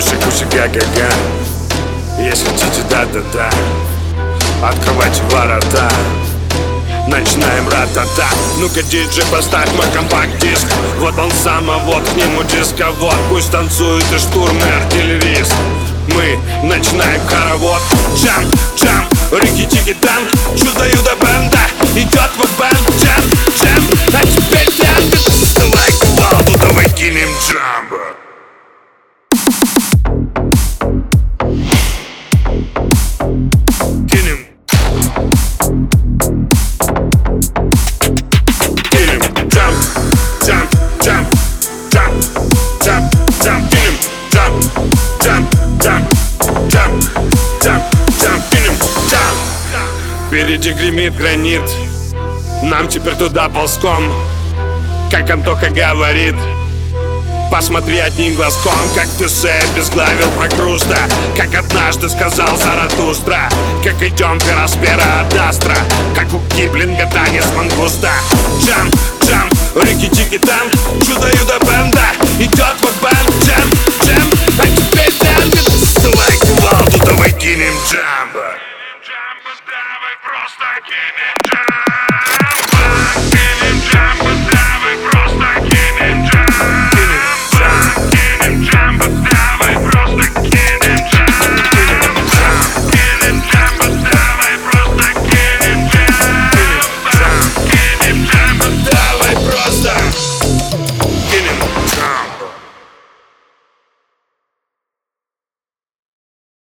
Куси, куси, га-га-га Если хотите, да-да-да Открывайте ворота. Начинаем ратата. Ну-ка, диджей, поставь мой компакт-диск. Вот он сам, а вот к нему дисковод Пусть танцует и штурм и артиллерист. Мы начинаем хоровод Джам, Впереди гремит гранит, нам теперь туда ползком, как Антоха говорит. Посмотри одним глазком, как ты обезглавил прокруста Как однажды сказал Заратустра Как идем пироспера от Астра. Как у Киплинга танец мангуста. Джам, джам, рики-тики танк Чудо-юдо бенда Идет вот бенд, джам, джам А теперь танго Давай кувалду, давай кинем джам Amen.